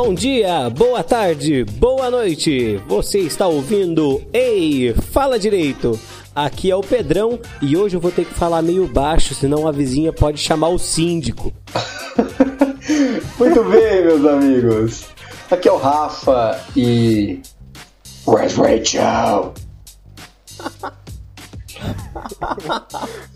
Bom dia, boa tarde, boa noite. Você está ouvindo Ei, fala direito. Aqui é o Pedrão e hoje eu vou ter que falar meio baixo, senão a vizinha pode chamar o síndico. Muito bem, meus amigos. Aqui é o Rafa e. Where's Rachel?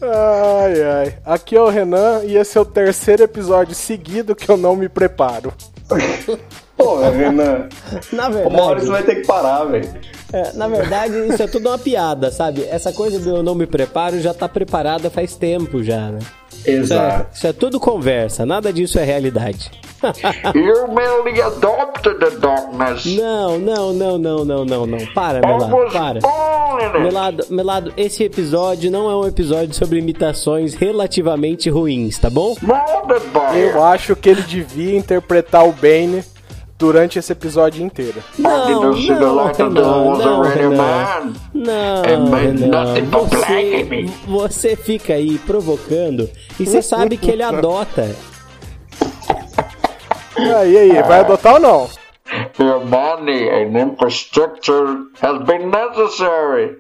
Ai, ai. Aqui é o Renan e esse é o terceiro episódio seguido que eu não me preparo. Porra, Renan. Na Uma hora verdade, você vai ter que parar, velho. é, na verdade, isso é tudo uma piada, sabe? Essa coisa do eu não me preparo já tá preparada faz tempo já, né? Isso é, Exato. isso é tudo conversa, nada disso é realidade. You merely adopted the darkness. Não, não, não, não, não, não, não. Para, Melado, para. Melado, Melado, esse episódio não é um episódio sobre imitações relativamente ruins, tá bom? Eu acho que ele devia interpretar o Bane durante esse episódio inteiro. Renan, was não, Renan. man. Não, É, Renan, você, fica aí provocando e você sabe que ele adota. E aí, vai adotar ou não? Your money and infrastructure has been necessary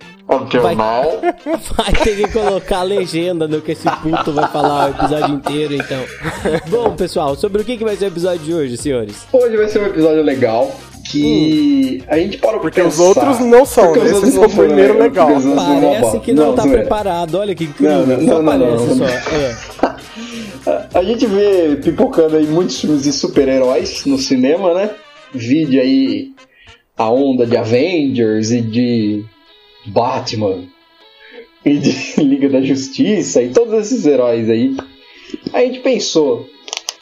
Vai-. Vai ter que colocar a legenda no que esse puto vai falar o episódio inteiro, então. Bom, pessoal, sobre o que que vai ser o episódio de hoje, senhores? Hoje vai ser um episódio legal que a gente para pra Porque os pensar. outros não são, Porque os né? outros Esse é não o foram primeiro legal. os não Parece que não, tá zoeira. preparado, olha que incrível. Não, não, só não, não, parece não, só. não. É. A gente vê pipocando aí muitos filmes de super-heróis no cinema, né? Vide aí a onda de Avengers e de Batman e de Liga da Justiça e todos esses heróis aí. A gente pensou,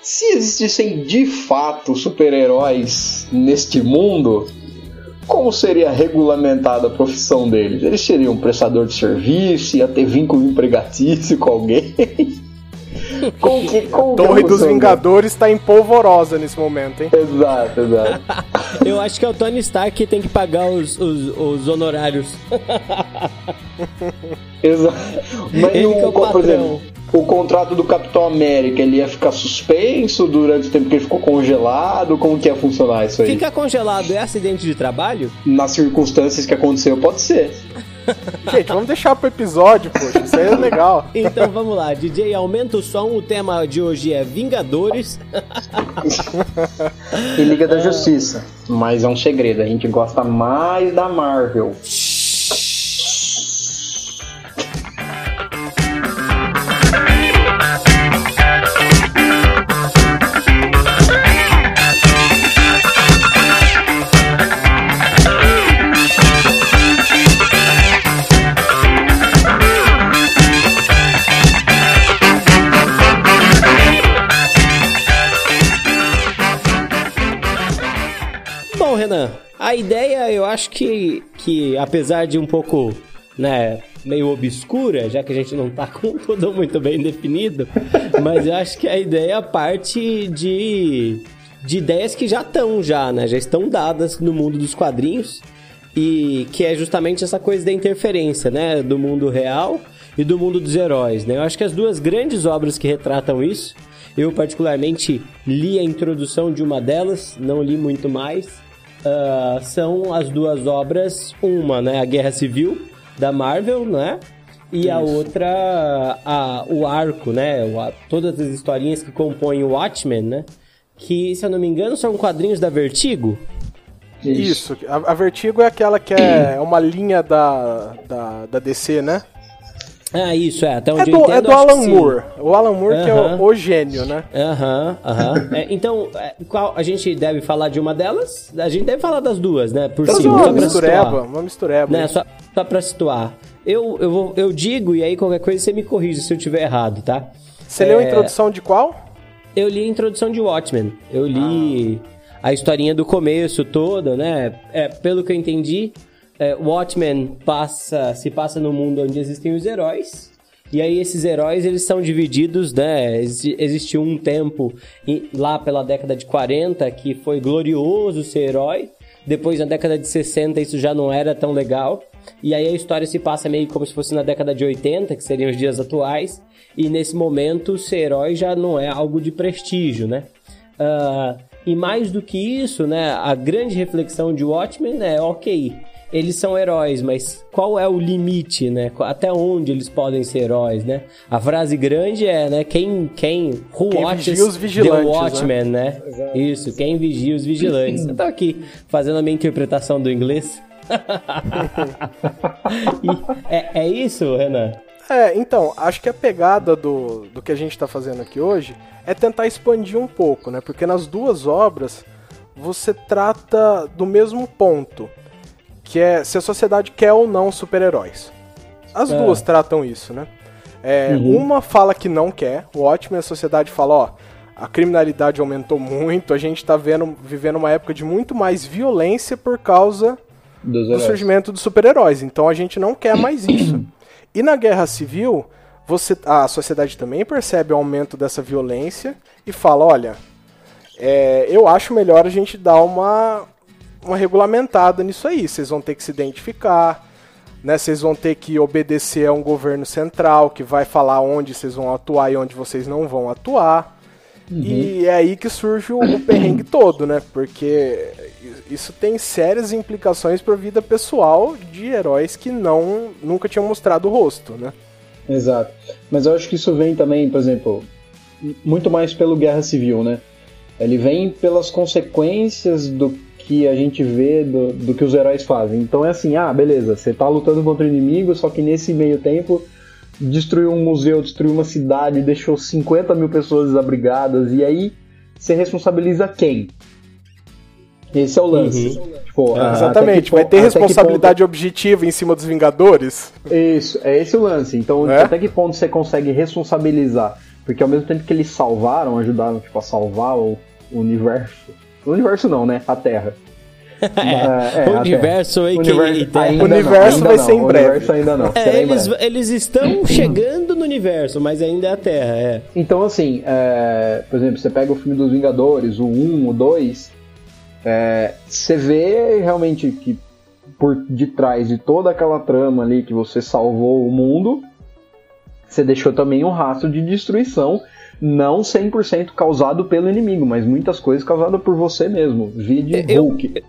se existissem de fato super-heróis neste mundo, como seria regulamentada a profissão deles? Eles seriam prestador de serviço, ia ter vínculo empregatício com alguém? Como que, a Torre dos Vingadores tá em polvorosa nesse momento, hein? Exato, exato. Eu acho que é o Tony Stark que tem que pagar os, os, os honorários. exato. Mas Ele o, que é o por patrão. exemplo, o contrato do Capitão América, ele ia ficar suspenso durante o tempo que ele ficou congelado? Como que ia funcionar isso aí? Ficar congelado é acidente de trabalho? Nas circunstâncias que aconteceu, pode ser. Gente, vamos deixar pro episódio, poxa. Isso aí é legal. Então vamos lá, DJ, aumenta o som. O tema de hoje é Vingadores. E Liga da Justiça. Mas é um segredo, a gente gosta mais da Marvel. A ideia eu acho que, que apesar de um pouco, né, meio obscura, já que a gente não tá com tudo muito bem definido, mas eu acho que a ideia parte de, de ideias que já estão já, né, já estão dadas no mundo dos quadrinhos e que é justamente essa coisa da interferência, né, do mundo real e do mundo dos heróis, né? Eu acho que as duas grandes obras que retratam isso, eu particularmente li a introdução de uma delas, não li muito mais, ah, são as duas obras, uma, né, a Guerra Civil da Marvel, né? E a outra, a, o arco, né? o a- todas as historinhas que compõem o Watchmen, né? Que, se eu não me engano, são quadrinhos da Vertigo. Isso. A, a Vertigo é aquela que é uma linha da, da, da DC, né? Ah, isso, é. Até É onde eu do, entendo, é do Alan. Moore. O Alan Moore que é o, o gênio, né? Aham, aham. É, então, é, qual, a gente deve falar de uma delas? A gente deve falar das duas, né? Por Então, cima, uma mistureba, situar. uma mistureba. Né? Só, só pra situar. Eu, eu, vou, eu digo, e aí qualquer coisa você me corrige se eu tiver errado, tá? Você leu a É, introdução de qual? Eu li a introdução de Watchmen. Eu li a historinha do começo toda, né? É, pelo que eu entendi, é, Watchmen passa, se passa no mundo onde existem os heróis. E aí esses heróis, eles são divididos, né? Exi- Existiu um tempo em- lá pela década de 40 que foi glorioso ser herói. Depois, na década de 60, isso já não era tão legal. E aí a história se passa meio como se fosse na década de 80, que seriam os dias atuais. E nesse momento, ser herói já não é algo de prestígio, né? Ah, E mais do que isso, né, a grande reflexão de Watchmen é, ok, eles são heróis, mas qual é o limite, né? Até onde eles podem ser heróis, né? A frase grande é, né? Quem, quem, who Quem watches vigia os vigilantes, the Watchmen, né? Isso, quem vigia os vigilantes. Eu tô aqui fazendo a minha interpretação do inglês. E é, é isso, Renan? É, então, acho que a pegada do, do que a gente está fazendo aqui hoje é tentar expandir um pouco, né? Porque nas duas obras você trata do mesmo ponto, que é se a sociedade quer ou não super-heróis. As É. duas tratam isso, né? É, Uma fala que não quer, o ótimo a sociedade fala, ó, a criminalidade aumentou muito, a gente tá vendo, vivendo uma época de muito mais violência por causa Dos do heróis. surgimento dos super-heróis. Então a gente não quer mais isso. E na Guerra Civil, você, a sociedade também percebe o aumento dessa violência e fala, olha, é, eu acho melhor a gente dar uma, uma regulamentada nisso aí. Vocês vão ter que se identificar, né? Vocês vão ter que obedecer a um governo central que vai falar onde vocês vão atuar e onde vocês não vão atuar. E é aí que surge o, o perrengue todo, né? Porque isso tem sérias implicações para a vida pessoal de heróis que não nunca tinham mostrado o rosto, né? Exato. Mas eu acho que isso vem também, por exemplo, muito mais pelo Guerra Civil, né? Ele vem pelas consequências do que a gente vê do, do que os heróis fazem. Então é assim, ah, beleza, você tá lutando contra o inimigo, só que nesse meio tempo destruiu um museu, destruiu uma cidade, deixou 50 mil pessoas desabrigadas, e aí você responsabiliza quem? Esse é o lance. Tipo, Ah, até Exatamente. Vai ponto- ter responsabilidade objetiva em cima dos Vingadores? isso, é esse o lance. Então, É? até que ponto você consegue responsabilizar? Porque ao mesmo tempo que eles salvaram, ajudaram tipo, a salvar o universo. O universo não, né? A Terra. É, é, o universo aí Terra. que Universo, ainda não, universo vai não, ser em o breve. universo ainda não. É, eles, breve. eles estão chegando no universo, mas ainda é a Terra, é. Então, assim, é, por exemplo, você pega o filme dos Vingadores, o 1, o 2, é, você vê realmente que por detrás de toda aquela trama ali que você salvou o mundo, você deixou também um rastro de destruição, não 100% causado pelo inimigo, mas muitas coisas causadas por você mesmo. Vide Eu- Hulk.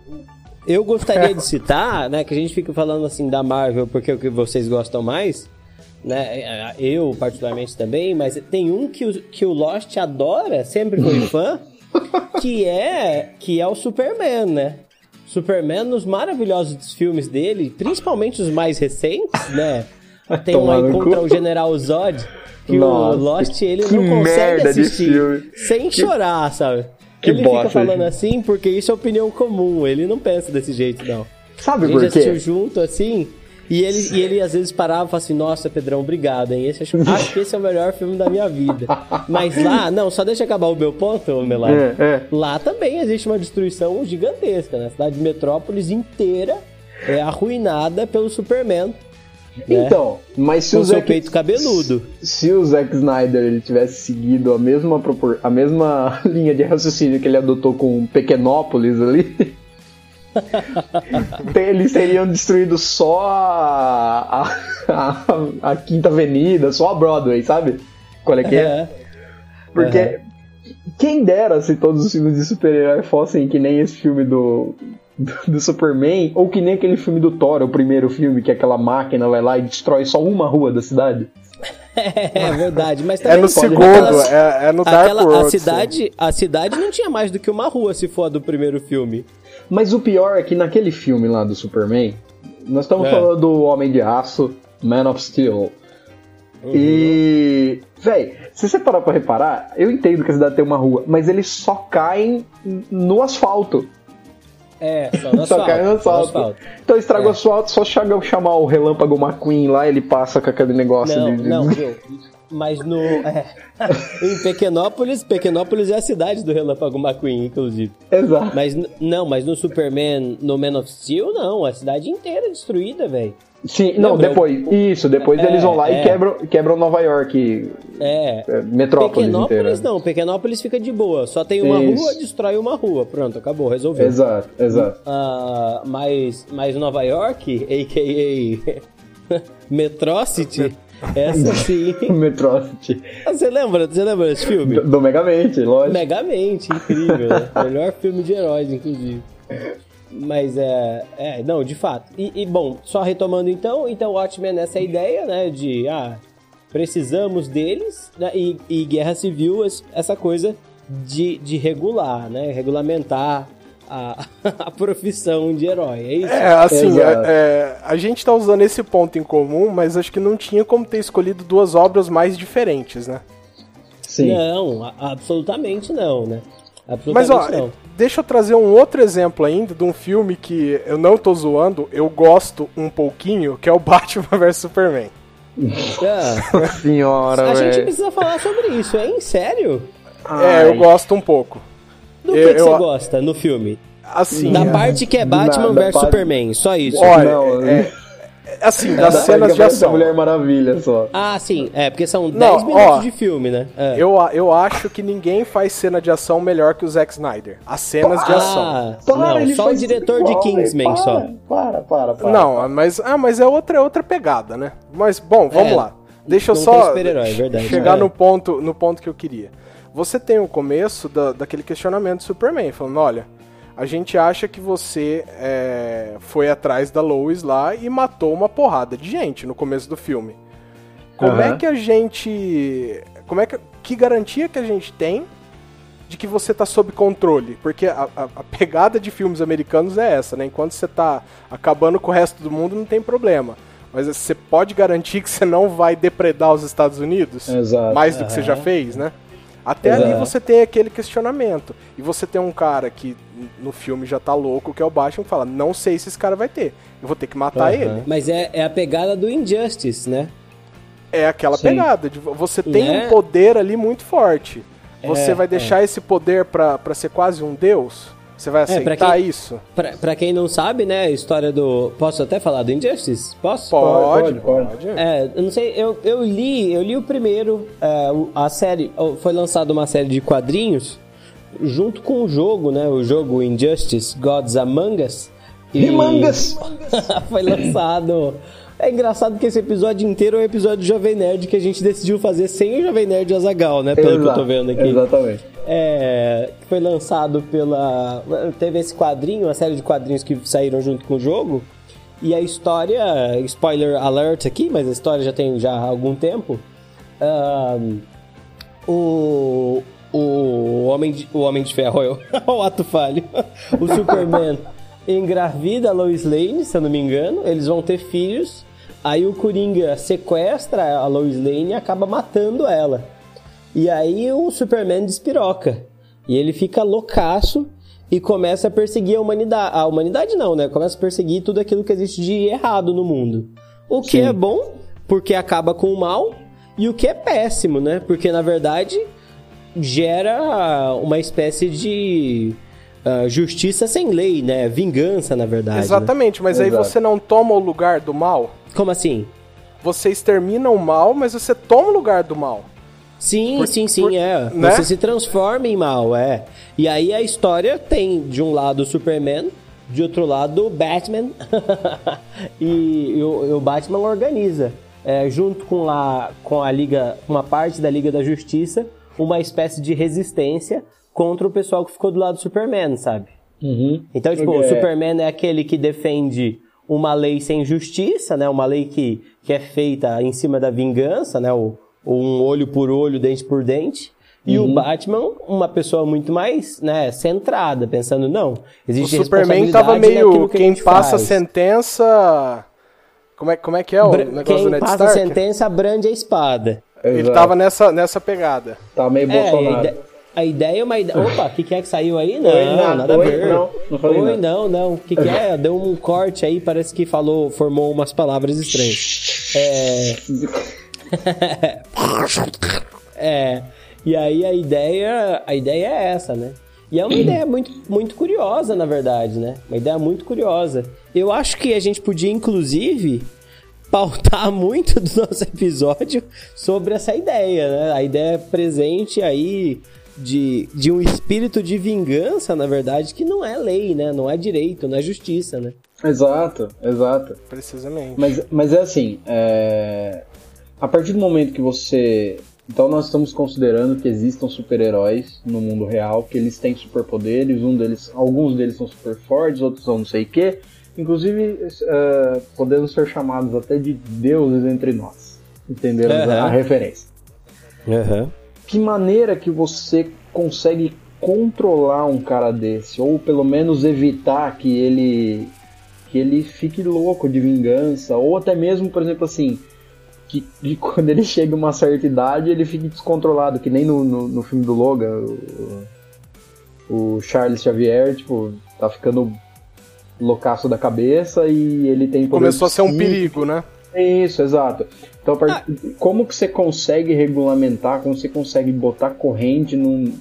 Eu gostaria de citar, né, que a gente fica falando assim da Marvel porque é o que vocês gostam mais, né? Eu particularmente também, mas tem um que o, que o Lost adora, sempre foi fã, que é que é o Superman, né? Superman nos maravilhosos filmes dele, principalmente os mais recentes, né? Tem um aí contra o General Zod, que Nossa, o Lost ele que não consegue assistir sem chorar, sabe? que ele bosta, fica falando gente. assim porque isso é opinião comum, ele não pensa desse jeito, não. Sabe A gente por assistiu quê? junto, assim, e ele, e ele às vezes parava e falava assim, nossa, Pedrão, obrigado, hein? Esse, acho, acho que esse é o melhor filme da minha vida. Mas lá, não, só deixa eu acabar o meu ponto, Melado. É, é. Lá também existe uma destruição gigantesca, né? A cidade de Metrópolis inteira é arruinada pelo Superman. Né? Então, mas se Com o Zack- peito cabeludo. se o Zack Snyder ele tivesse seguido a mesma, propor... a mesma linha de raciocínio que ele adotou com Pequenópolis ali, eles teriam destruído só a, a, a- a Quinta Avenida, só a Broadway, sabe? Qual é que é? Porque Aham. quem dera se todos os filmes de super-herói fossem que nem esse filme do, do, do Superman, ou que nem aquele filme do Thor, o primeiro filme, que aquela máquina vai lá e destrói só uma rua da cidade. É, verdade, mas É também no pode segundo, é, é no Dark Aquela, World. a cidade, a cidade não tinha mais do que uma rua se for a do primeiro filme. Mas o pior é que naquele filme lá do Superman, nós estamos É. falando do Homem de Aço, Man of Steel. E. Véi, se você parar pra reparar, eu entendo que a cidade tem uma rua, mas eles só caem no asfalto. É, só no Só asfalto. cai no asfalto. Então estraga É. o asfalto, só chamar o Relâmpago McQueen lá, ele passa com aquele negócio Não, de. de- não, viu? Mas no. é. em Pequenópolis, Pequenópolis é a cidade do Relâmpago McQueen, inclusive. Exato. Mas não, mas no Superman, no Man of Steel, não. A cidade inteira é destruída, velho. Sim, não, Lembra? depois. Isso, depois É, eles vão lá é. e quebram, quebram Nova York. É. é, Metrópolis inteira. Pequenópolis não, Pequenópolis fica de boa. Só tem uma Isso. rua, destrói uma rua. Pronto, acabou, resolveu. Exato, exato. Ah, mas, mas Nova York, a.k.a. Metrocity, Essa sim. Metrocity. Você lembra? Você lembra desse filme? Do, do Megamente, lógico. Megamente, incrível. né? Melhor filme de heróis, inclusive. Mas é, é, não, de fato. E, e, bom, só retomando então, então Watchmen essa ideia, né, de ah, precisamos deles, né, e, e Guerra Civil essa coisa de, de regular, né, regulamentar a, a profissão de herói, é isso? É, assim, é, é, a gente tá usando esse ponto em comum, mas acho que não tinha como ter escolhido duas obras mais diferentes, né? Sim. Não, a- absolutamente não, né? Mas Absolutamente ó, não. deixa eu trazer um outro exemplo ainda de um filme que eu não tô zoando, eu gosto um pouquinho, que é o Batman vs Superman. Ah, Senhora, a gente velho. precisa falar sobre isso, hein? Sério? É, eu gosto um pouco. Do que, Eu- que eu- você gosta no filme? Assim, Da é, parte que é Batman vs para- Superman, só isso. olha, Não, é, é- assim, Da das cenas de ação. Mulher Maravilha só. Ah, sim, é, porque são Não, 10 minutos ó, de filme, né? É. Eu, eu acho que ninguém faz cena de ação melhor que o Zack Snyder. As cenas de ação. Ah, Para, não, ele só o diretor igual, de Kingsman velho. só. Para, para, para. Não, mas, ah, mas é outra, outra pegada, né? Mas, bom, vamos É, lá. Deixa eu só tem super-herói, é verdade. chegar É. no, ponto, no ponto que eu queria. Você tem o começo da, daquele questionamento do Superman, falando, olha, a gente acha que você é, foi atrás da Lois lá e matou uma porrada de gente no começo do filme. Como é Aham. que a gente... Como é que... Que garantia que a gente tem de que você tá sob controle. Porque a, a- a pegada de filmes americanos é essa, né? Enquanto você tá acabando com o resto do mundo, não tem problema. Mas você pode garantir que você não vai depredar os Estados Unidos? Exato. Mais do que você já fez, né? Até ali Exato. você tem aquele questionamento. E você tem um cara que no filme já tá louco, que é o Batman, que fala: Não sei se esse cara vai ter. Eu vou ter que matar Aham. ele. Mas é, é a pegada do Injustice, né? É aquela Sim. pegada. De, você tem Né? um poder ali muito forte. Você É, vai deixar esse poder pra, pra ser quase um deus? Você vai pra aceitar quem- isso? Pra, pra quem não sabe, né, a história do... Posso até falar do Injustice? Posso? Pode, Pode, pode. pode. É, eu não sei, eu, eu li, eu li o primeiro, é, a série, foi lançada uma série de quadrinhos junto com o jogo, né, o jogo Injustice Gods Among Us. E Among Us. foi lançado... É engraçado que esse episódio inteiro é um episódio do Jovem Nerd que a gente decidiu fazer sem o Jovem Nerd Azagal, né, pelo que eu tô Exato, vendo aqui. Exatamente. É, que foi lançado pela. Teve esse quadrinho, uma série de quadrinhos que saíram junto com o jogo. E a história, spoiler alert aqui, mas a história já tem já há algum tempo. ahn, o, o, homem de, o Homem de Ferro, eu, o ato falho. O Superman engravida a Lois Lane, se eu não me engano. Eles vão ter filhos. Aí o Coringa sequestra a Lois Lane e acaba matando ela. E aí o Superman despiroca. E ele fica loucaço e começa a perseguir a humanidade. A humanidade não, né? Começa a perseguir tudo aquilo que existe de errado no mundo. O que Sim. é bom, porque acaba com o mal, e o que é péssimo, né? Porque na verdade gera uma espécie de ah, justiça sem lei, né? Vingança, na verdade. né? Exatamente, mas aí Exato. você não toma o lugar do mal. Como assim? Você extermina o mal, mas você toma o lugar do mal. Sim, Por- sim, sim, por- é. né? Você se transforma em mal, é. E aí a história tem, de um lado, o Superman, de outro lado, o Batman. e, e o, e o Batman organiza, é, junto com, lá, com a Liga, uma parte da Liga da Justiça, uma espécie de resistência contra o pessoal que ficou do lado do Superman, sabe? Uhum. Então, tipo, o. Superman é aquele que defende uma lei sem justiça, né? Uma lei que, que é feita em cima da vingança, né? O, o um olho por olho, dente por dente. E Uhum. o Batman, uma pessoa muito mais, né, centrada, pensando, não, O existe Superman responsabilidade tava meio. naquilo que a Quem passa faz. sentença. Como é, como é que é o Bra- negócio Quem do Ned passa Stark? sentença brande a espada. Ele Exato. tava nessa, nessa pegada. Tá meio É, a, Bolsonaro. ide- a ideia é uma ideia. Opa, o que, que é que saiu aí? Não, Oi, nada. nada a Oi, ver. não, não falei Oi, nada. não, não. O que, que é? Deu um corte aí, parece que falou, formou umas palavras estranhas. É. é. E aí a ideia, a ideia é essa, né? E é uma ideia muito, muito curiosa, na verdade, né? Uma ideia muito curiosa. Eu acho que a gente podia, inclusive, pautar muito do nosso episódio sobre essa ideia, né? A ideia presente aí de, de um espírito de vingança, na verdade, que não é lei, né? Não é direito, não é justiça, né? Exato, exato. Precisamente. Mas, mas é assim, é... a partir do momento que você. Então nós estamos considerando que existam super-heróis no mundo real, que eles têm superpoderes, um deles, alguns deles são super fortes, outros são não sei o quê. Inclusive, uh, podemos ser chamados até de deuses entre nós. Entenderam Uhum. a referência? Aham. Que maneira que você consegue controlar um cara desse? Ou pelo menos evitar que ele que ele fique louco de vingança, ou até mesmo, por exemplo, assim, que, que quando ele chega a uma certa idade ele fique descontrolado, que nem no, no, no filme do Logan, o, o Charles Xavier, tipo, tá ficando loucaço da cabeça e ele tem Começou a ser um perigo, né? Isso, exato. Então, a part- como que você consegue regulamentar, como você consegue botar corrente num-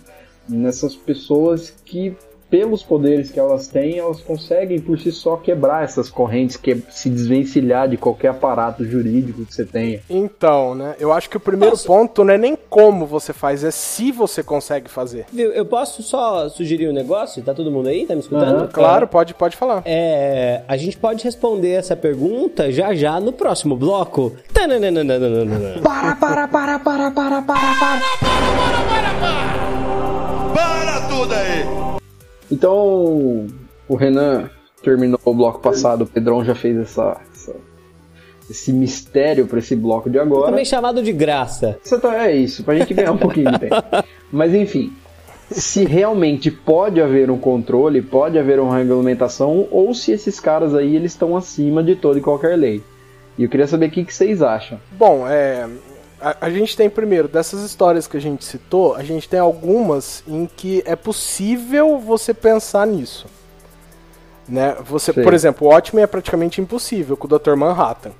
nessas pessoas que, pelos poderes que elas têm, elas conseguem por si só quebrar essas correntes, que se desvencilhar de qualquer aparato jurídico que você tenha. Então, né? Eu acho que o primeiro Nossa. ponto não é nem como você faz, é se você consegue fazer. Viu, Eu posso só sugerir um negócio? Tá todo mundo aí? Tá me escutando? Aham. Claro, pode, pode falar. É, a gente pode responder essa pergunta já já no próximo bloco. Tananana. Para, para, para, para, para, para, para. Para tudo aí! Então, o Renan terminou o bloco passado, o Pedrão já fez essa, essa- esse mistério para esse bloco de agora. Também chamado de graça. Tá, é isso, pra gente ganhar um pouquinho de tempo. Mas enfim, se realmente pode haver um controle, pode haver uma regulamentação, ou se esses caras aí eles estão acima de toda e qualquer lei. E eu queria saber o que, que vocês acham. Bom, é. A, a gente tem primeiro, dessas histórias que a gente citou, a gente tem algumas em que é possível você pensar nisso. Né? Você, Sei. por exemplo, o Watchmen é praticamente impossível com o Dr. Manhattan.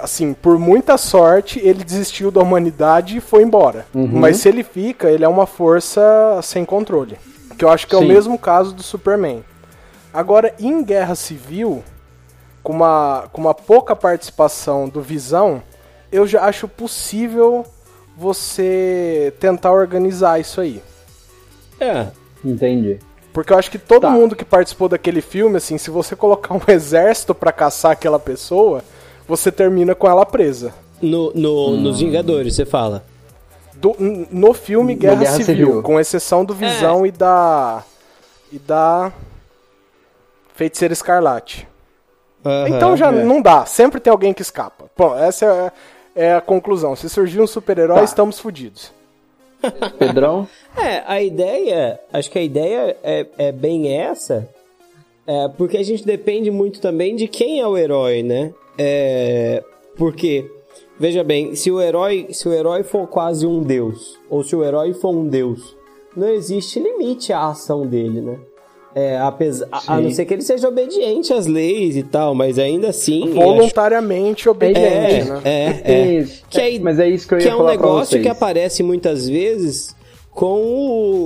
Assim, por muita sorte, ele desistiu da humanidade e foi embora. Mas se ele fica, ele é uma força sem controle. Que eu acho que é o Sim. mesmo caso do Superman. Agora, em Guerra Civil, com uma, com uma pouca participação do Visão, eu já acho possível você tentar organizar isso aí. É. Entendi. Porque eu acho que todo Tá. mundo que participou daquele filme, assim, se você colocar um exército pra caçar aquela pessoa, você termina com ela presa. No, no- Nos Vingadores, você fala. Do- no filme Guerra, Guerra Civil, Civil. com exceção do Visão e da. e da. Feiticeira Escarlate. Então já é. não dá, sempre tem alguém que escapa. Bom, essa é, é a conclusão. Se surgir um super-herói, Tá. estamos fodidos. Pedrão? É, a ideia, acho que a ideia é, é bem essa, é, porque a gente depende muito também de quem é o herói, né? É, porque, veja bem, se o herói, se o herói for quase um deus, ou se o herói for um deus, não existe limite à ação dele, né? É, apesar, a, a não ser que ele seja obediente às leis e tal, mas ainda assim. acho- Voluntariamente obediente, é, né? é, é. Isso. Que aí- Mas é isso que eu ia que é um negócio que aparece muitas vezes com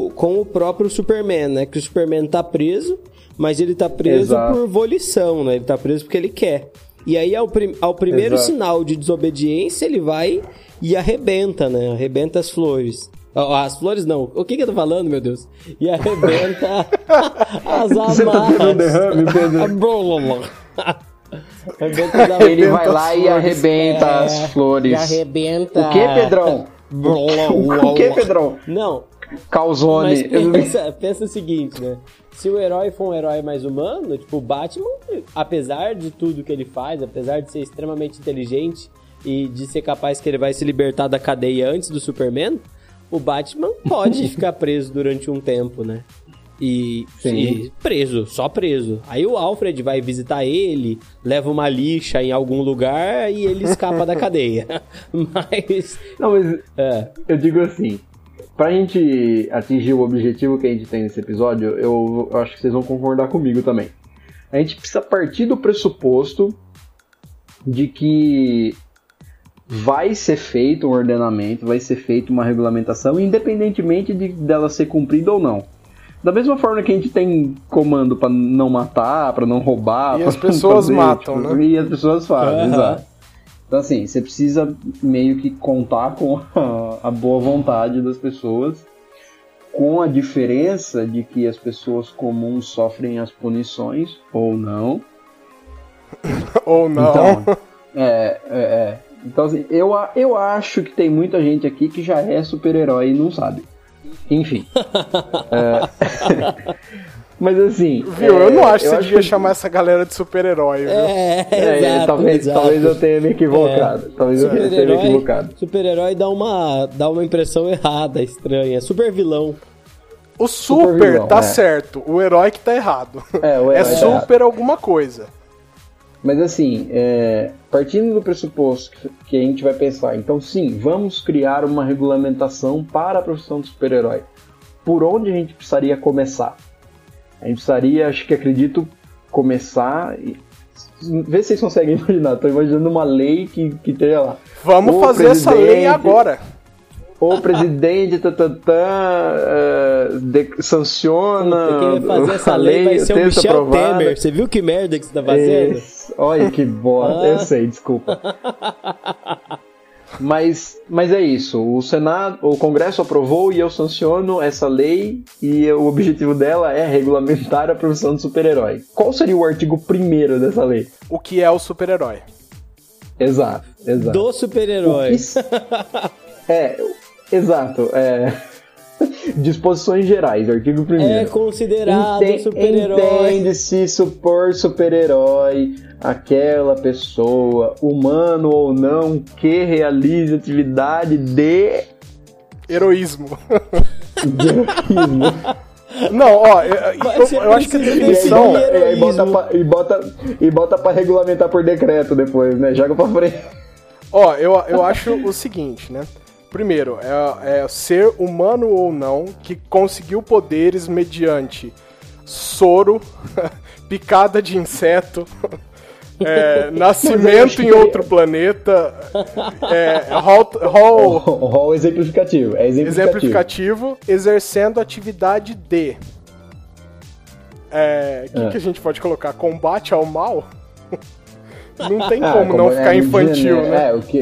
o, com o próprio Superman, né? Que o Superman tá preso, mas ele tá preso Exato. por volição, né? Ele tá preso porque ele quer. E aí, ao, prim- ao primeiro Exato. sinal de desobediência, ele vai e arrebenta, né? Arrebenta as flores. As flores não. O que que eu tô falando, meu Deus? E arrebenta as Você tá tendo um amarras. derrame, Pedro? arrebenta as amarras. Ele vai lá e arrebenta É, as flores. E arrebenta. O que, Pedrão? O que, Pedrão? Não, Calzone. pensa, pensa o seguinte, né? Se o herói for um herói mais humano, tipo, o Batman, apesar de tudo que ele faz, apesar de ser extremamente inteligente e de ser capaz que ele vai se libertar da cadeia antes do Superman, o Batman pode ficar preso durante um tempo, né? E, e preso, só preso. Aí o Alfred vai visitar ele, leva uma lixa em algum lugar e ele escapa da cadeia. Mas. Não, mas É, eu digo assim, pra gente atingir o objetivo que a gente tem nesse episódio, eu, eu acho que vocês vão concordar comigo também. A gente precisa partir do pressuposto de que vai ser feito um ordenamento, vai ser feita uma regulamentação, independentemente de dela ser cumprida ou não. Da mesma forma que a gente tem comando pra não matar, pra não roubar, E pra as pessoas fazer, matam, tipo, né? E as pessoas fazem, Aham. exato. Então, assim, você precisa meio que contar com a, a boa vontade das pessoas, com a diferença de que as pessoas comuns sofrem as punições, ou não. Ou não. Então, é, é, é. Então, assim, eu, eu acho que tem muita gente aqui que já é super-herói e não sabe. Enfim. É, Mas assim. Viu? eu não é, acho que você devia que- chamar essa galera de super-herói, viu? É, É, exato, talvez, exato. talvez eu tenha me equivocado. Talvez eu tenha me equivocado. super-herói dá uma, dá uma impressão errada, estranha. Super vilão. O super, Super vilão, tá é. certo, o herói que tá errado. É, o É herói tá super alguma coisa. Mas assim, é, partindo do pressuposto que, a gente vai pensar, então sim, vamos criar uma regulamentação para a profissão de super-herói. Por onde a gente precisaria começar? A gente precisaria, acho que acredito, começar. E, vê se vocês conseguem imaginar. Estou imaginando uma lei que, que tenha lá. Vamos fazer essa lei presidente- agora. O presidente tatatã, é, de- sanciona. Quem vai fazer essa lei vai ser o Michel aprovado. Temer. Você viu que merda que você tá fazendo? Isso. Olha que bosta. Ah. Eu sei, desculpa. Mas, mas é isso. O Senado, o Congresso aprovou e eu sanciono essa lei e o objetivo dela é regulamentar a profissão de super-herói. Qual seria o artigo primeiro dessa lei? O que é o super-herói? Exato, exato. Do super-herói. que É, exato. É... Disposições gerais, artigo primeiro. É considerado Enten- super-herói. Entende-se supor super-herói aquela pessoa, humano ou não, que realize atividade de, Heroísmo. de heroísmo. Não, ó, eu, Mas eu- você eu acho que a E definição. e aí bota, e, bota, e bota pra regulamentar por decreto depois, né? Joga pra frente. Ó, eu, eu acho o seguinte, né? Primeiro, é, é ser humano ou não que conseguiu poderes mediante soro, picada de inseto, é, nascimento em outro planeta, é, O hall rol exemplificativo. É exemplificativo. exemplificativo, exercendo atividade de. É, O que, É. que a gente pode colocar? Combate ao mal? Não tem Ah, como não é ficar muito infantil, né? É, o que.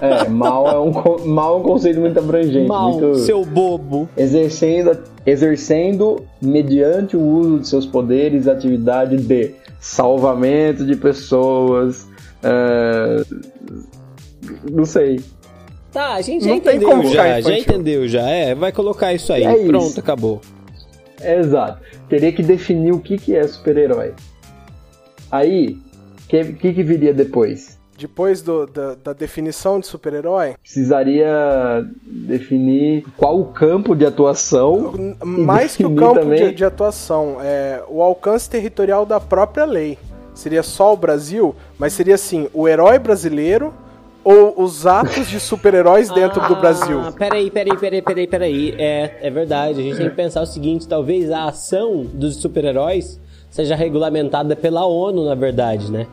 É, mal é um, mal é um conceito muito abrangente. Mal, muito... seu bobo. exercendo, exercendo mediante o uso de seus poderes atividade de salvamento de pessoas. é, Não sei. Tá, a gente já Não tem entendeu já, já entendeu já. É, vai colocar isso aí. É isso. Pronto, acabou. Exato. Teria que definir o que, que é super-herói. Aí, que, que, que viria depois? Depois do- da, da definição de super-herói, Precisaria definir qual o campo de atuação. mais que o campo também- de, de atuação, é o alcance territorial da própria lei. Seria só o Brasil, mas seria assim, o herói brasileiro ou os atos de super-heróis dentro do Brasil. Ah, peraí, peraí, peraí, peraí, peraí. É, é verdade. A gente tem que pensar o seguinte: talvez a ação dos super-heróis seja regulamentada pela ONU, na verdade, né?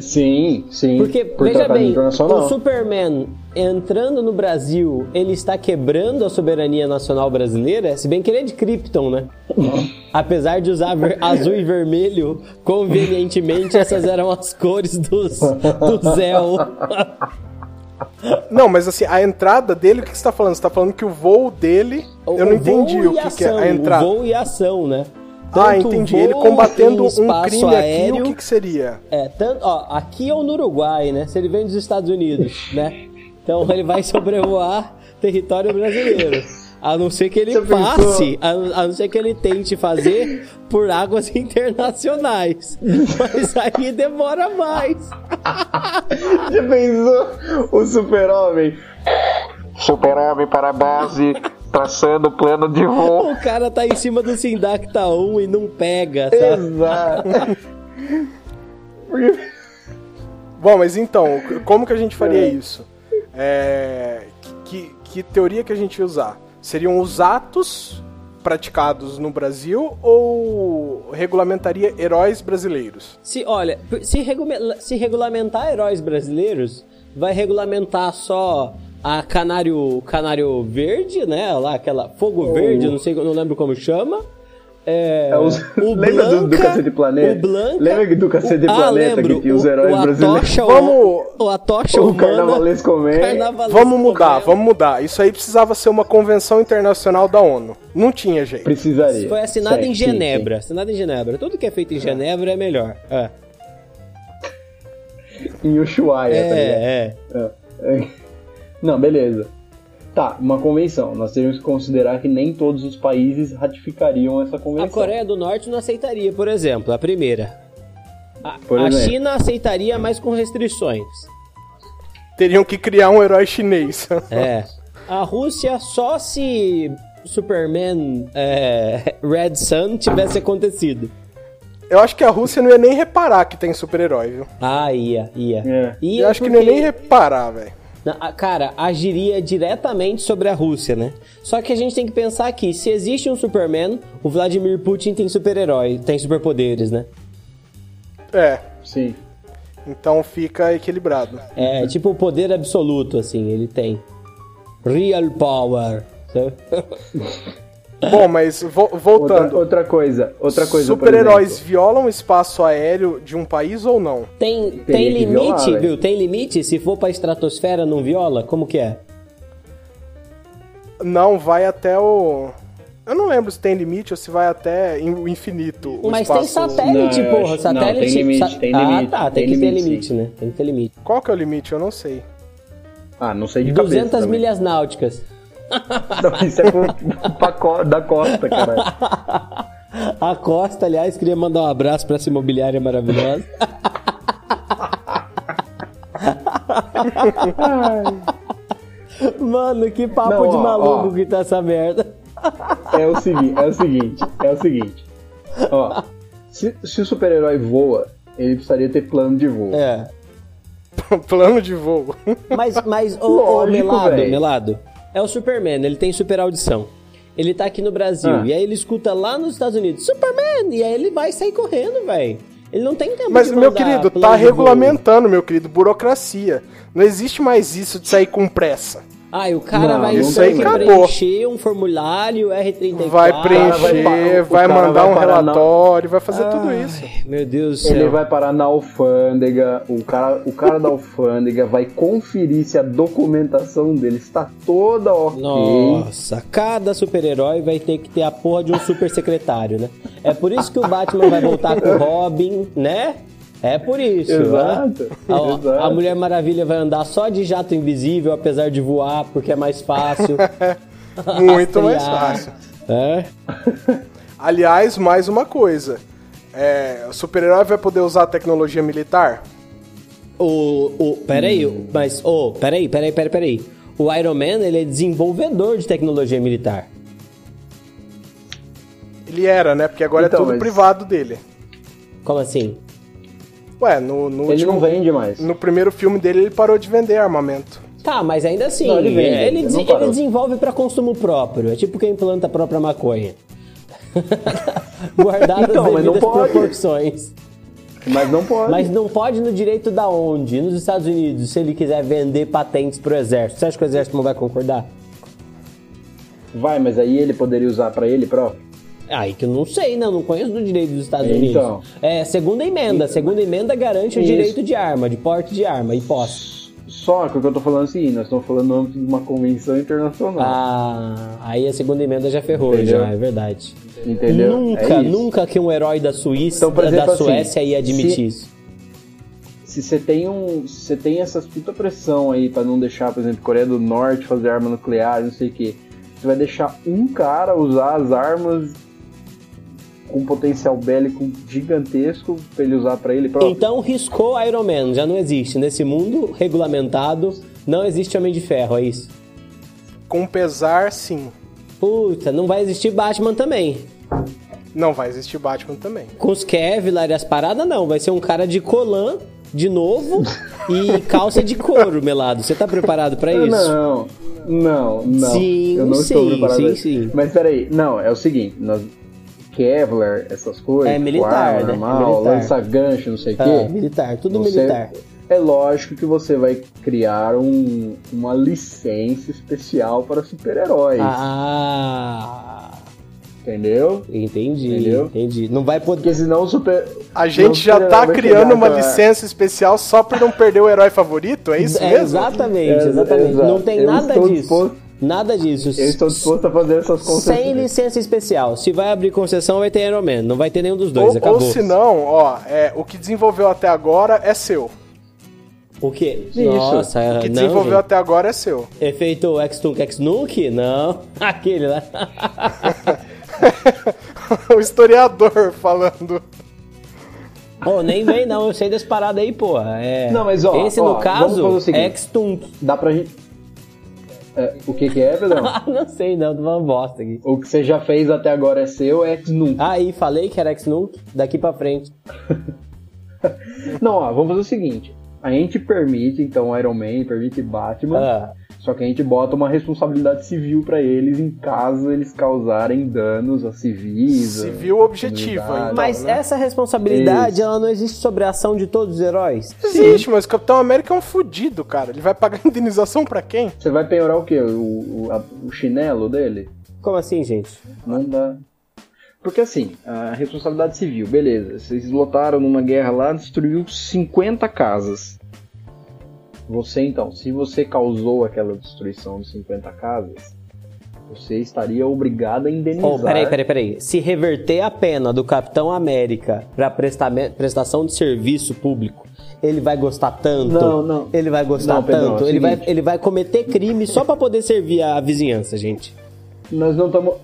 Sim, sim. Porque, por veja bem, o Superman entrando no Brasil, ele está quebrando a soberania nacional brasileira, se bem que ele é de Krypton, né? Apesar de usar azul e vermelho, convenientemente essas eram as cores dos, do Zéu. Não, mas assim, a entrada dele, o que você tá falando? Você tá falando que o voo dele. O- eu não entendi o que, que é a entrada. O voo e ação, né? Ah, Tanto entendi. voo Ele combatendo um espaço crime aéreo, aqui, o que, que seria? É, tanto, ó, aqui ou no Uruguai, né? Se ele vem dos Estados Unidos, né? Então ele vai sobrevoar território brasileiro. A não ser que ele Você passe, a, a não ser que ele tente fazer por águas internacionais. Mas aí demora mais. Já pensou o super-homem? Super-Homem para a base, traçando o plano de voo. O cara tá em cima do Sindacta 1 e não pega, sabe? Exato. Bom, mas então, como que a gente faria isso? É, que, que teoria que a gente ia usar? Seriam os atos praticados no Brasil ou regulamentaria heróis brasileiros? Se, olha, se, regula- se regulamentar heróis brasileiros, vai regulamentar só a canário, canário verde, né? Lá, aquela fogo verde, não sei, não lembro como chama. É, É os- o Lembra do- do Blanca, Cacete Planeta? O Blanca, Lembra do Cacete o, ah, Planeta lembro, que tinha os heróis o brasileiros? Atocha, Vamos- o, a tocha O humana, Carnavalesco Man. Carnavalesco Vamos mudar, Man. vamos mudar. Isso aí precisava ser uma convenção internacional da ONU. Não tinha jeito. Precisaria. Foi assinado Certo, em sim, Genebra. Assinado em Genebra. Tudo que é feito em Genebra é melhor. É. sim. em Ushuaia, tá ligado? É, é. Não, beleza. Tá, uma convenção. Nós temos que considerar que nem todos os países ratificariam essa convenção. A Coreia do Norte não aceitaria, por exemplo, a primeira. A, a. China aceitaria, mas com restrições. Teriam que criar um herói chinês. É. A Rússia só se Superman é, Red Sun tivesse acontecido. Eu acho que a Rússia não ia nem reparar que tem super-herói, viu? Ah, ia, ia. É. Ia Eu acho que não ia porque- nem reparar, velho. Cara, agiria diretamente sobre a Rússia, né? Só que a gente tem que pensar que se existe um Superman, o Vladimir Putin tem super-herói, tem superpoderes, né? É, Sim. então fica equilibrado. É tipo o poder absoluto, assim, ele tem. Real power. sabe? Bom, mas vo- Outra, voltando. outra coisa, outra coisa. Super-heróis violam o espaço aéreo de um país ou não? Tem, tem que limite, violar, viu? Tem limite? Se for pra estratosfera, não viola? Como que é? Não, vai até o. Eu não lembro se tem limite ou se vai até o infinito. o Mas tem espaço- satélite, Não, porra. acho- não, Satélite. tem limite, sa- tem Ah, limite, tá. Tem, tem que ter limite, limite, sim. né? Tem que ter limite. Qual que é o limite? Eu não sei. Ah, não sei de 200 cabeça também. milhas náuticas. Não, isso é pro, da costa, caralho. A Costa, aliás, queria mandar um abraço pra essa imobiliária maravilhosa. Mano, que papo Não, de ó, maluco ó. que tá essa merda. É o seguinte, é o seguinte, é o seguinte. Ó, se, se o super-herói voa, ele precisaria ter plano de voo. É. Plano de voo. Mas, mas ô, ô, Lógico, Melado, véi. Melado, é o Superman, ele tem super audição. Ele tá aqui no Brasil, Ah. e aí ele escuta lá nos Estados Unidos, Superman! E aí ele vai sair correndo, velho. Ele não tem tempo Mas, meu querido, tá regulamentando, meu querido, burocracia. Não existe mais isso de sair com pressa. Ah, e o cara Não, vai, isso aí acabou. preencher um formulário R34. Vai vai preencher, vai cara mandar vai um parar na- relatório, vai fazer tudo isso. Meu Deus do céu. Ele vai parar na alfândega, o cara, o cara da alfândega vai conferir se a documentação dele está toda ok. Nossa, cada super-herói vai ter que ter a porra de um super secretário, né? É por isso que o Batman vai voltar com o Robin, né? É por isso. Exato, né? A, exato. a Mulher Maravilha vai andar só de jato invisível, apesar de voar, porque é mais fácil. Muito mais fácil. É? Aliás, mais uma coisa. É, o super-herói vai poder usar a tecnologia militar? O, o, peraí, mas, ô, peraí, peraí, peraí, peraí. O Iron Man, ele é desenvolvedor de tecnologia militar. Ele era, né? Porque agora Então, é tudo mas- privado dele. Como assim? Ué, no, no Ele último. não vende mais. No primeiro filme dele, ele parou de vender armamento. Tá, mas ainda assim, Não, ele vende, ele, ele não ele desenvolve pra consumo próprio. É tipo quem planta a própria maconha. Guardado Então, as mas não devidas pode. proporções. Mas não pode. Mas não pode no direito da onde? Nos Estados Unidos, se ele quiser vender patentes pro exército. Você acha que o exército não vai concordar? Vai, mas aí ele poderia usar pra ele próprio. Aí que eu não sei, não. Não conheço do direito dos Estados Então. Unidos. É, segunda emenda. Segunda emenda garante o Isso. direito de arma, de porte de arma e posse. Só que o que eu tô falando é seguinte, nós estamos falando no âmbito de uma convenção internacional. Ah, aí a segunda emenda já ferrou, Entendeu? já, é verdade. Entendeu? Nunca, É nunca que um herói da Suíça, Então, por da exemplo, assim, Suécia ia admitir se- isso. Se você tem um. Se você tem essa puta pressão aí pra não deixar, por exemplo, Coreia do Norte fazer arma nuclear, não sei o que, você vai deixar um cara usar as armas com potencial bélico gigantesco pra ele usar pra ele próprio. Então riscou Iron Man, já não existe. Nesse mundo regulamentado, não existe Homem de Ferro, é isso? Com pesar, sim. Puta, não vai existir Batman também. Não vai existir Batman também. Com os Kevlar e as paradas, não. Vai ser um cara de colã, de novo, e calça de couro, melado. Você tá preparado pra isso? Não, não, não. Sim, eu não estou sim, preparado sim, pra isso. sim. Mas peraí, não, é o seguinte, nós, Kevlar, essas coisas, É militar, arma né? É normal, militar. lança gancho, não sei o É, quê. militar, tudo Você- militar. É lógico que você vai criar um- uma licença especial para super-heróis, Ah, entendeu? entendi, Entendeu? entendi. Não vai poder. Porque senão o super. A gente já tá criando uma licença especial só pra não perder o herói favorito? É isso É, mesmo? exatamente, É, exatamente. exato. Não tem Eu nada disso. disposto- Nada disso. Eu estou disposto a fazer essas Sem concessões. licença especial. Se vai abrir concessão, vai ter Iron Man. Não vai ter nenhum dos dois. Ou, acabou. ou se não, ó, é, o que desenvolveu até agora é seu. O quê? Isso. Nossa, O que não, desenvolveu gente. até agora é seu. Efeito X-Tunk X-Nuke? Não. Aquele lá. o historiador falando. oh, nem vem não, eu sei desse parada aí, porra. É... Não, mas, ó, Esse ó, no vamos caso fazer o seguinte. é X-Tunk. Dá pra gente. É, o que, que é, Pedrão? Ah, não sei não, tô uma bosta aqui. o que você já fez até agora é seu, é nunca. Aí, falei que era X-Nuke, daqui pra frente. Não, ó, vamos fazer o seguinte. A gente permite, então, Iron Man, permite Batman, Ah, só que a gente bota uma responsabilidade civil pra eles em caso eles causarem danos a civis. a Civil objetiva, comunidade. então, mas né? essa responsabilidade, Isso. ela não existe sobre a ação de todos os heróis? Existe, mas o Capitão América é um fudido, cara. Ele vai pagar indenização pra quem? Você vai penhorar o quê? O, o, a- o chinelo dele? Como assim, gente? Não dá. Porque assim, a responsabilidade civil, beleza. Vocês lotaram numa guerra lá, destruiu 50 casas. Você então, se você causou aquela destruição de 50 casas, você estaria obrigado a indenizar. Oh, peraí, peraí, peraí. Se reverter a pena do Capitão América prestame- prestação de serviço público, ele vai gostar tanto. Não, não. Ele vai gostar Não, Pedrão, tanto. é ele, vai, ele vai cometer crime só pra poder servir a vizinhança, gente. Nós não estamos.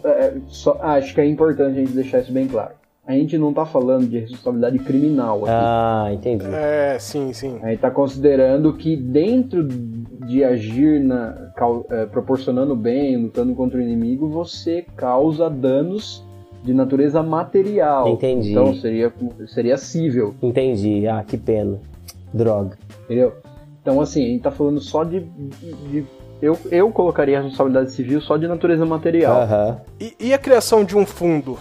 acho que é importante a gente deixar isso bem claro. A gente não tá falando de responsabilidade criminal aqui. Ah, entendi. É, sim, sim. A gente está considerando que dentro de agir na, eh, proporcionando bem, lutando contra o inimigo, você causa danos de natureza material. Entendi. Então seria, seria cível, Entendi. Ah, que pena. Droga. entendeu? Então assim, a gente está falando só de. de- eu, eu colocaria a responsabilidade civil só de natureza material. Aham. E, e a criação de um fundo?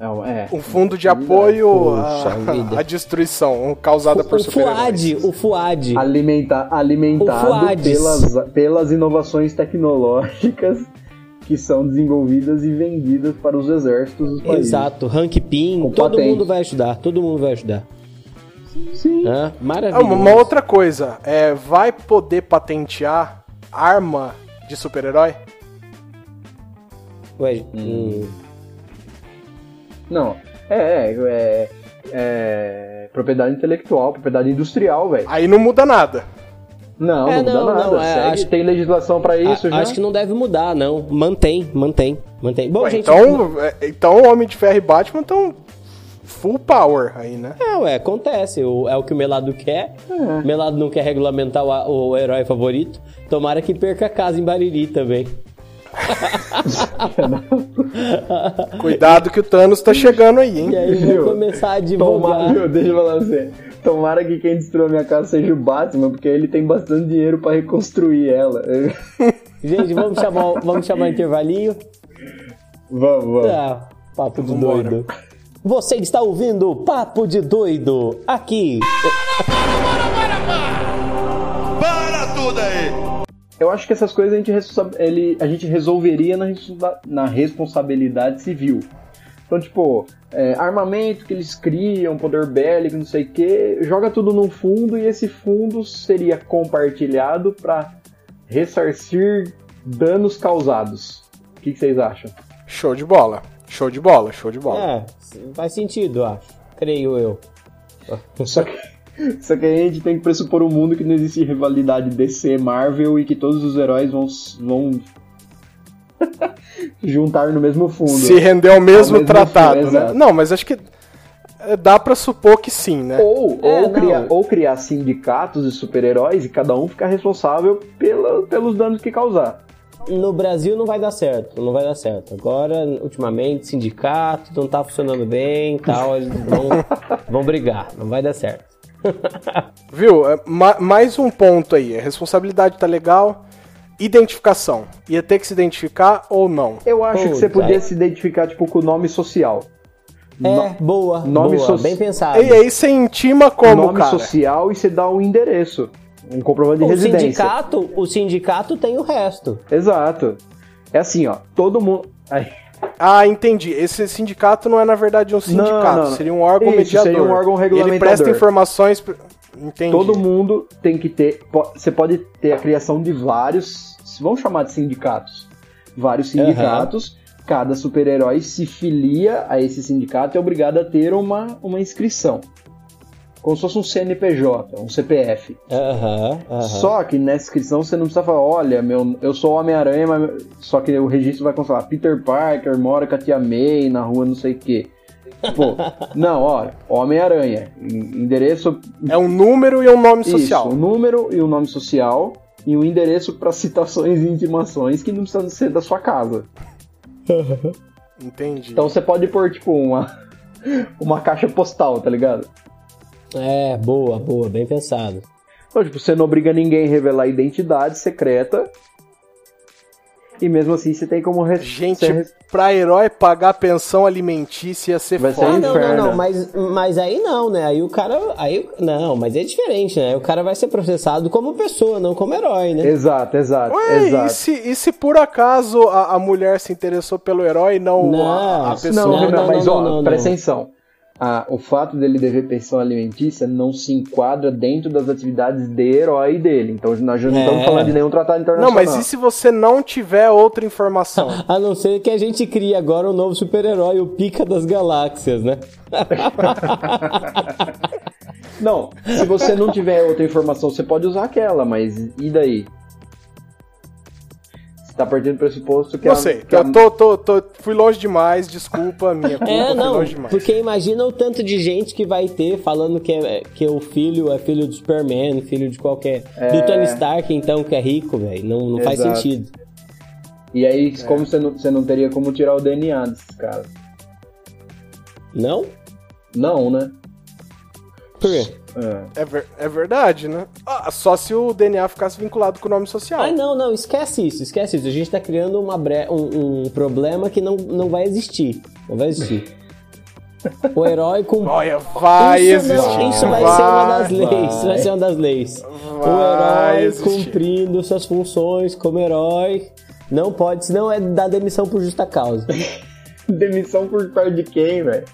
É, é. Um fundo de apoio à, destruição causada por O super-heróis. FUAD, o FUAD. Alimenta, O alimentado pelas, pelas inovações tecnológicas que são desenvolvidas e vendidas para os exércitos dos países. Exato, Rank Pin, Com todo patente. mundo vai ajudar, todo mundo vai ajudar. Sim. Ah, Maravilhoso. uma, uma outra coisa, é, vai poder patentear arma de super-herói? Ué, hum. Não, é, é, é, é propriedade intelectual, propriedade industrial, velho. Aí não muda nada. Não, É, não, não, muda nada. não, é, Segue, acho- Tem legislação pra isso A- já. Acho que não deve mudar, não. Mantém, mantém, mantém. Bom, Ué, gente. então, é, então Homem de Ferro e Batman estão full power aí, né? É, ué, acontece. O- é o que o Melado quer. É. Melado não quer regulamentar o, o herói favorito. Tomara que perca a casa em Bariri também. Cuidado que o Thanos tá chegando aí, hein? E aí Viu? vou começar a Tomara, advogar. viu, deixa eu falar assim. Tomara que quem destruiu a minha casa seja o Batman, porque ele tem bastante dinheiro pra reconstruir ela. Gente, vamos chamar, vamos chamar intervalinho. vamos, vamos. Ah, papo de Vambora. doido. Você está ouvindo Papo de Doido aqui. Para tudo aí! Eu acho que essas coisas a gente, ele- a gente resolveria na, na responsabilidade civil. Então, tipo, é, armamento que eles criam, poder bélico, não sei o que, joga tudo num fundo e esse fundo seria compartilhado para ressarcir danos causados. O que, que vocês acham? Show de bola. Show de bola, show de bola. É, faz sentido, acho. Creio eu. Só que, só que a gente tem que pressupor um mundo que não existe rivalidade DC, Marvel e que todos os heróis vão, vão juntar no mesmo fundo. Se render ao mesmo, Ao mesmo tratado, fim, né? exato. Não, mas acho que é, dá pra supor que sim, né? Ou, É, ou, criar, ou criar sindicatos de super-heróis e cada um ficar responsável pela, pelos danos que causar. No Brasil não vai dar certo, não vai dar certo. Agora, ultimamente, sindicato não tá funcionando bem e tal, eles vão, vão brigar, não vai dar certo. Viu? É, ma- mais um ponto aí. A responsabilidade tá legal. Identificação. Ia ter que se identificar ou não? Eu acho que você Puta, podia se identificar tipo com o nome social. É, boa, nome boa, soci- bem pensado. E aí você intima como, nome cara? social e você dá um endereço. Um comprovante de O residência. sindicato, o sindicato tem o resto. Exato. É assim, ó. Todo mundo. Ai, Ah, entendi. Esse sindicato não é, na verdade, um sindicato. não, não. Seria um órgão Isso, mediador. seria um órgão Ele regulamentador. presta informações... Entendi. Todo mundo tem que ter. Você pode ter a criação de vários. Vamos chamar de sindicatos. Vários sindicatos. Cada super-herói se filia a esse sindicato e é obrigado a ter uma, uma inscrição. Como se fosse um CNPJ, um CPF. Aham, aham. Só que nessa inscrição você não precisa falar, olha, meu, eu sou Homem-Aranha, mas só que o registro vai constar Peter Parker, mora com a tia May na rua não sei o quê. Pô, não, olha, Homem-Aranha, en- endereço É um número e um nome social. Isso, um número e um nome social e um endereço para citações e intimações que não precisam ser da sua casa. Entendi. Então você pode pôr, tipo, uma, uma caixa postal, tá ligado? É, boa, boa, bem pensado. Então, tipo, você não obriga ninguém a revelar a identidade secreta. E mesmo assim você tem como... res- Gente, res- pra herói pagar pensão alimentícia ia ser Vai ser foda. Ah, não, inferno. não, não, mas, mas aí não, né? Aí o cara. Aí, não, mas é diferente, né? O cara vai ser processado como pessoa, não como herói, né? Exato, exato, Ué, exato. e se, e se por acaso a, a mulher se interessou pelo herói e não, Não, a, a não, pessoa? Não, não, não, mas não, ó, não, presta não. atenção. Ah, o fato dele dever pensão alimentícia não se enquadra dentro das atividades de herói dele. Então nós já não É. estamos falando de nenhum tratado internacional. Não, mas e se você não tiver outra informação? A não ser que a gente crie agora um novo super-herói, o Pica das Galáxias, né? Não, se você não tiver outra informação, você pode usar aquela, mas e daí? Tá partindo do pressuposto que Não a- sei, que a- eu tô, tô, tô, fui longe demais, desculpa, minha culpa, É, fui não, longe demais. porque imagina o tanto de gente que vai ter falando que, é, que o filho é filho do Superman, filho de qualquer. Do Tony Stark, então, que é rico, velho. Não, não faz sentido. E aí, como você não, você não teria como tirar o DNA desses caras? Não? Não, né? Por quê? É. É, ver- é verdade, né? Ah, só se o DNA ficasse vinculado com o nome social. Ah, não, não, esquece isso, esquece isso. A gente tá criando uma bre... um, um problema que não, não vai existir. Não vai existir. O herói com. Olha, vai isso, existir. não, isso vai, vai, ser uma das leis. vai. Isso vai ser uma das leis. o Vai herói existir. cumprindo suas funções como herói. Não pode, senão é dar demissão por justa causa. Demissão por parte de quem, velho?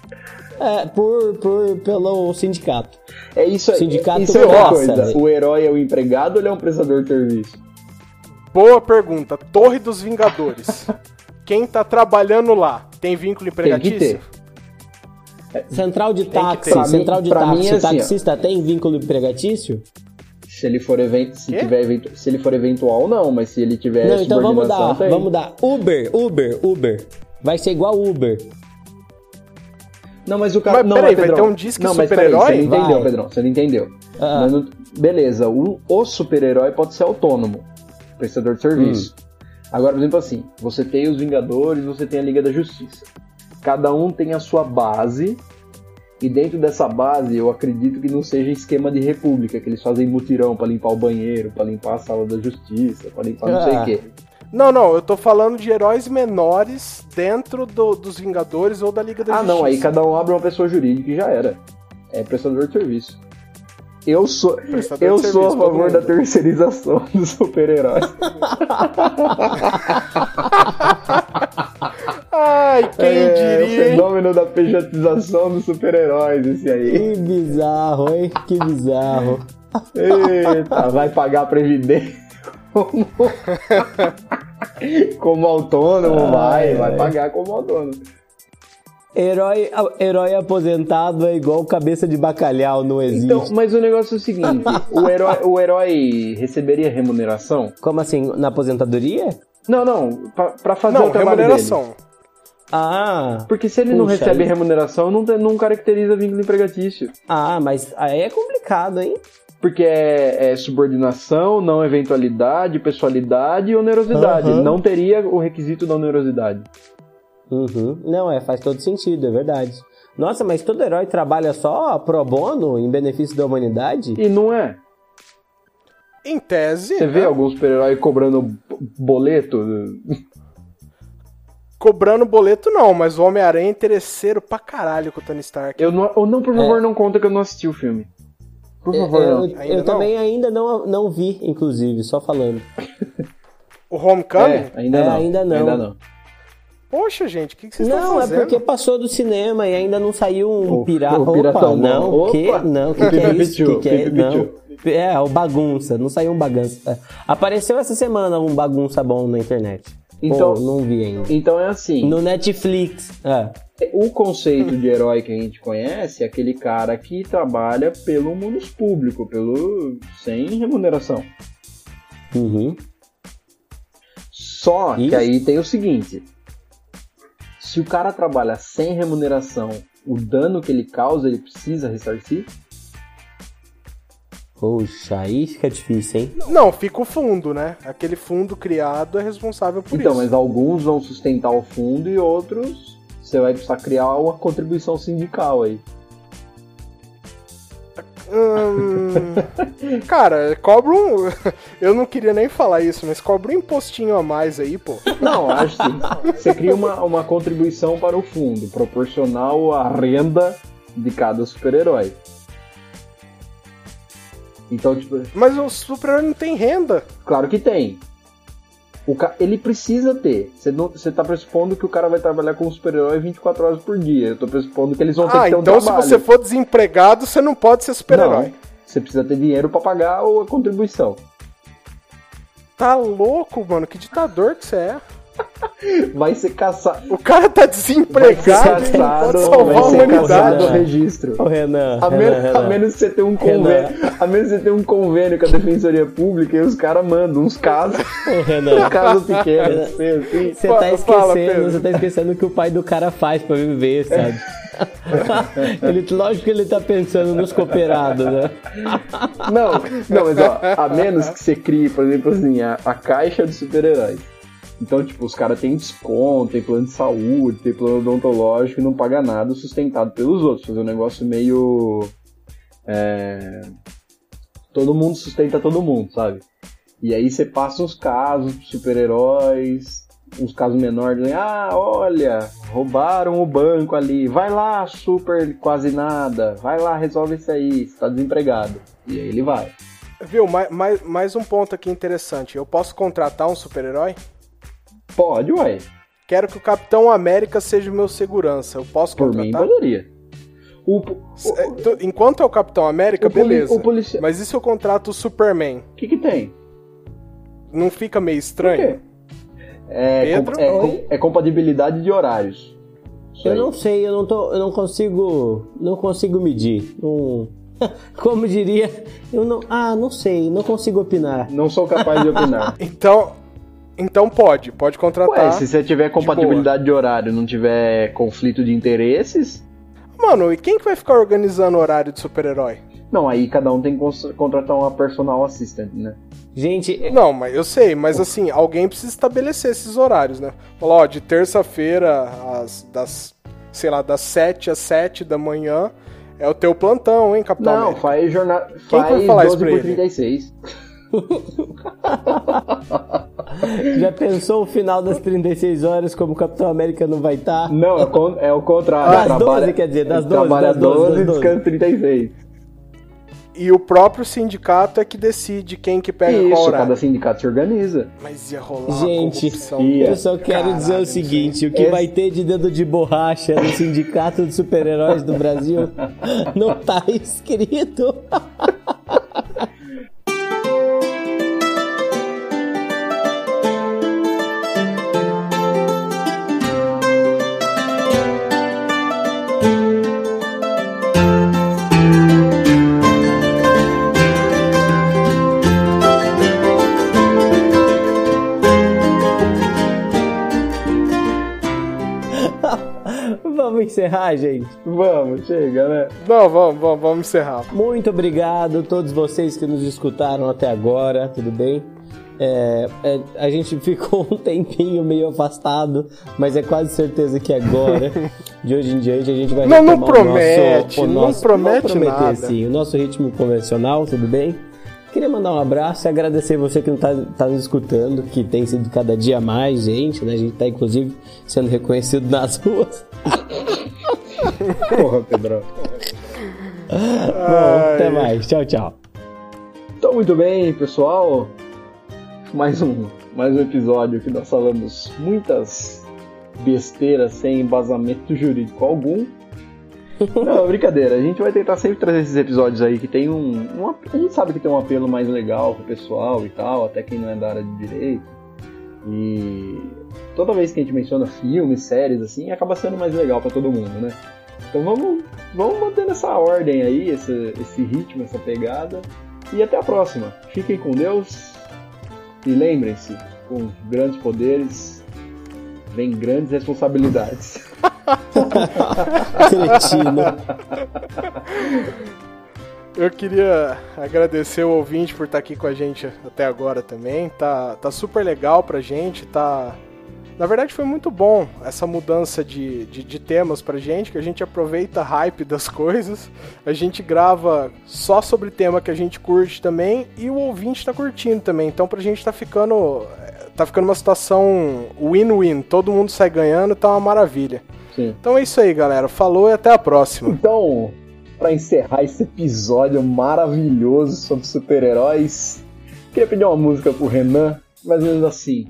É, por, por, pelo sindicato. É isso aí. Sindicato isso é uma coisa. velho. O herói é o empregado ou ele é um prestador de serviço? Boa pergunta. Torre dos Vingadores. Quem tá trabalhando lá tem vínculo Tem que empregatício? ter. Central de táxi, central de pra táxi, mim é assim, ó. taxista tem vínculo empregatício? Se ele for evento, se Quê? tiver evento, se ele for eventual não, mas se ele tiver Não, então vamos dar, tem. vamos dar. Uber, Uber, Uber. Vai ser igual Uber. Não, mas o cara Mas não, peraí, mas, vai ter um disque super-herói? Você não entendeu, Vai. Pedrão, você não entendeu. Ah. Mas não- beleza, o, o super-herói pode ser autônomo, prestador de serviço. Hum. Agora, por exemplo, assim, você tem os Vingadores, você tem a Liga da Justiça. Cada um tem a sua base, e dentro dessa base eu acredito que não seja esquema de república, que eles fazem mutirão pra limpar o banheiro, pra limpar a sala da justiça, pra limpar não sei Ah. o quê. Não, não, eu tô falando de heróis menores dentro do- dos Vingadores ou da Liga da Ah, Justiça. não, aí cada um abre uma pessoa jurídica e já era. É prestador de serviço. Eu sou, Prestador eu sou a serviço, favor da terceirização dos super-heróis. Ai, quem é, diria, O fenômeno da pejotização dos super-heróis, esse aí. Que bizarro, hein? Que bizarro. Eita, vai pagar a previdência como, como autônomo, vai, vai pagar como autônomo. Herói, herói aposentado é igual cabeça de bacalhau, não existe. Então, mas o negócio é o seguinte, o herói, o herói receberia remuneração? Como assim? Na aposentadoria? Não, não, pra, pra fazer Não, o trabalho dele. remuneração. Ah, Porque se ele não recebe remuneração, não, tem- não caracteriza vínculo empregatício. ah, mas aí é complicado, hein? Porque é, é subordinação, não eventualidade, pessoalidade e onerosidade. Aham. Não teria o requisito da onerosidade. Uhum. Não, é, faz todo sentido, é verdade. Nossa, mas todo herói trabalha só pro bono, em benefício da humanidade? E não é. Em tese, Você vê né? algum super-herói cobrando boleto? cobrando boleto não, mas o Homem-Aranha é interesseiro pra caralho com o Tony Stark. Eu não, ou não, por favor, não conta que eu não assisti o filme. Por favor, É. eu não. eu não? também ainda não, não vi, inclusive, só falando. O Homecoming? É, ainda, É, não. ainda não. Ainda não. Poxa, gente, o que, que vocês estão Não, é fazendo? porque passou do cinema e ainda não saiu um O- pirata. o piratão Opa, não, bom. que, não, que, que é isso? pichu, Que que é? Não. É, o bagunça, não saiu um bagunça. É. Apareceu essa semana um bagunça bom na internet. Então- Pô, não vi ainda. Então é assim. No Netflix. É. O conceito de herói que a gente conhece é aquele cara que trabalha pelo mundo público, pelo sem remuneração. Uhum. Só que Isso. aí tem o seguinte: se o cara trabalha sem remuneração, o dano que ele causa, ele precisa ressarcir? Poxa, aí fica difícil, hein? Não, fica o fundo, né? Aquele fundo criado é responsável por então, isso. mas alguns vão sustentar o fundo e outros você vai precisar criar uma contribuição sindical aí. Hum, cara, cobra um. Eu não queria nem falar isso, mas cobra um impostinho a mais aí, pô. Não, acho que você cria uma, uma contribuição para o fundo, proporcional à renda de cada super-herói. Então, tipo, Mas o super-herói não tem renda. claro que tem. O ca... Ele precisa ter. Você, não... tá pressupondo que o cara vai trabalhar com um super-herói 24 horas por dia. Eu tô pressupondo que eles vão ter Ah, que ter um então se trabalho. você for desempregado, você não pode ser super-herói. Você precisa ter dinheiro pra pagar a contribuição. Tá louco, mano? Que ditador que você é. Vai ser caçado. O cara tá Vai desempregado ser e não caçado, pode salvar a vai ser humanidade. caçado o registro. Ô, Renan, A, Renan, menos, a Renan. menos que você tenha um convênio, a menos que você tenha um convênio com a Defensoria Pública e os caras mandam uns casos, Ô, Renan, casos pequenos, assim. você tá Fala, esquecendo, você tá esquecendo o que o pai do cara faz pra viver, sabe? ele, lógico que ele tá pensando nos cooperados, né? Não, não, mas ó, a menos que você crie, por exemplo, assim, a, a caixa de super-heróis. Então, tipo, os caras têm desconto, tem plano de saúde, tem plano odontológico e não paga nada sustentado pelos outros. Fazer um negócio meio. é, todo mundo sustenta todo mundo, sabe? E aí você passa uns casos super-heróis, uns casos menores, dizem, ah, olha, roubaram o banco ali, vai lá, super quase nada, vai lá, resolve isso aí, você tá desempregado. E aí ele vai. Viu, mais, mais, mais um ponto aqui interessante. Eu posso contratar um super-herói? Pode, ué. Quero que o Capitão América seja o meu segurança. Eu posso Por mim, contratar? poderia. O, o, É, tu- Enquanto é o Capitão América, o poli- beleza. o policia- Mas e se eu contrato o Superman? o que que tem? Não fica meio estranho? quê? É, Pedro? com- é, com- é compatibilidade de horários. Isso Eu aí. não sei, eu não tô, eu não consigo, não consigo medir. Não- como diria, eu não, ah, não sei, não consigo opinar. Não sou capaz de opinar. Então, então pode, pode contratar. Ué, se você tiver compatibilidade de, horário não tiver conflito de interesses, Mano, e quem que vai ficar organizando o horário de super-herói? não, aí cada um tem que contratar uma personal assistant, né? Gente, Não, mas eu sei, mas assim, alguém precisa estabelecer esses horários, né? Falar, ó, de terça-feira, às, das, sei lá, das 7 às 7 da manhã, é o teu plantão, hein, Capitão Não, América? faz jornada. Quem que vai Faz falar isso 12 pra por ele? 36. já pensou o final das 36 horas como o Capitão América não vai estar? Não, é, con- é o contrário. Das 12, quer dizer, das 12, Trabalha das 12, 12 e das 12. descansa 36. E o próprio sindicato é que decide quem que pega qual Isso, horário. cada sindicato se organiza. Mas ia rolar Gente, ia. eu só quero dizer o Caralho, seguinte: o que Esse- vai ter de dedo de borracha no Sindicato de Super-Heróis do Brasil não tá escrito. Encerrar, gente. Vamos, chega, né? Não, vamos, vamos, vamos encerrar. Muito obrigado a todos vocês que nos escutaram até agora, tudo bem? É, é, a gente ficou um tempinho meio afastado, mas é quase certeza que agora, de hoje em diante, a gente vai Não, não retomar o promete, nosso, o não nosso, promete vou prometer, nada. sim, o nosso ritmo convencional, tudo bem? Queria mandar um abraço e agradecer você que não tá, tá nos escutando, que tem sido cada dia mais gente, né? A gente tá inclusive sendo reconhecido nas ruas. Porra, Pedro. Bom, até mais. Tchau, tchau. Então, muito bem, pessoal. Mais um, mais um episódio que nós falamos muitas besteiras sem embasamento jurídico algum. Não, brincadeira. A gente vai tentar sempre trazer esses episódios aí que tem um, um A gente sabe que tem um apelo mais legal pro pessoal e tal, até quem não é da área de direito. E toda vez que a gente menciona filmes, séries, assim, acaba sendo mais legal para todo mundo, né? Então vamos, vamos mantendo essa ordem aí, esse, esse ritmo, essa pegada. E até a próxima. Fiquem com Deus. E lembrem-se, com grandes poderes vem grandes responsabilidades. Cretino. Eu queria agradecer o ouvinte por estar aqui com a gente até agora também. Tá, tá super legal pra gente, tá. Na verdade foi muito bom essa mudança de, de, de temas pra gente, que a gente aproveita a hype das coisas, a gente grava só sobre tema que a gente curte também e o ouvinte tá curtindo também. Então pra gente tá ficando. tá ficando uma situação win-win, todo mundo sai ganhando, tá uma maravilha. Sim. Então é isso aí, galera. Falou e até a próxima. Então, para encerrar esse episódio maravilhoso sobre super-heróis, queria pedir uma música pro Renan, mais ou menos assim.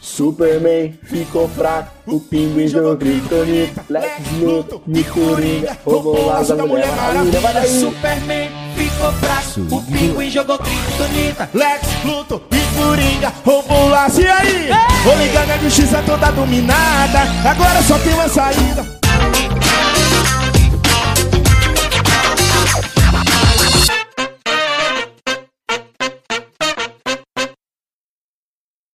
Superman ficou fraco, o pinguim jogou kryptonita, Lex Luthor, me coringa, roubou asa da Mulher Maravilha, vai daí! Superman ficou fraco, o pinguim jogou kryptonita. Lex, Luthor Coringa roubou laço. E aí? Ô, ligando a justiça toda dominada, agora só tem uma saída.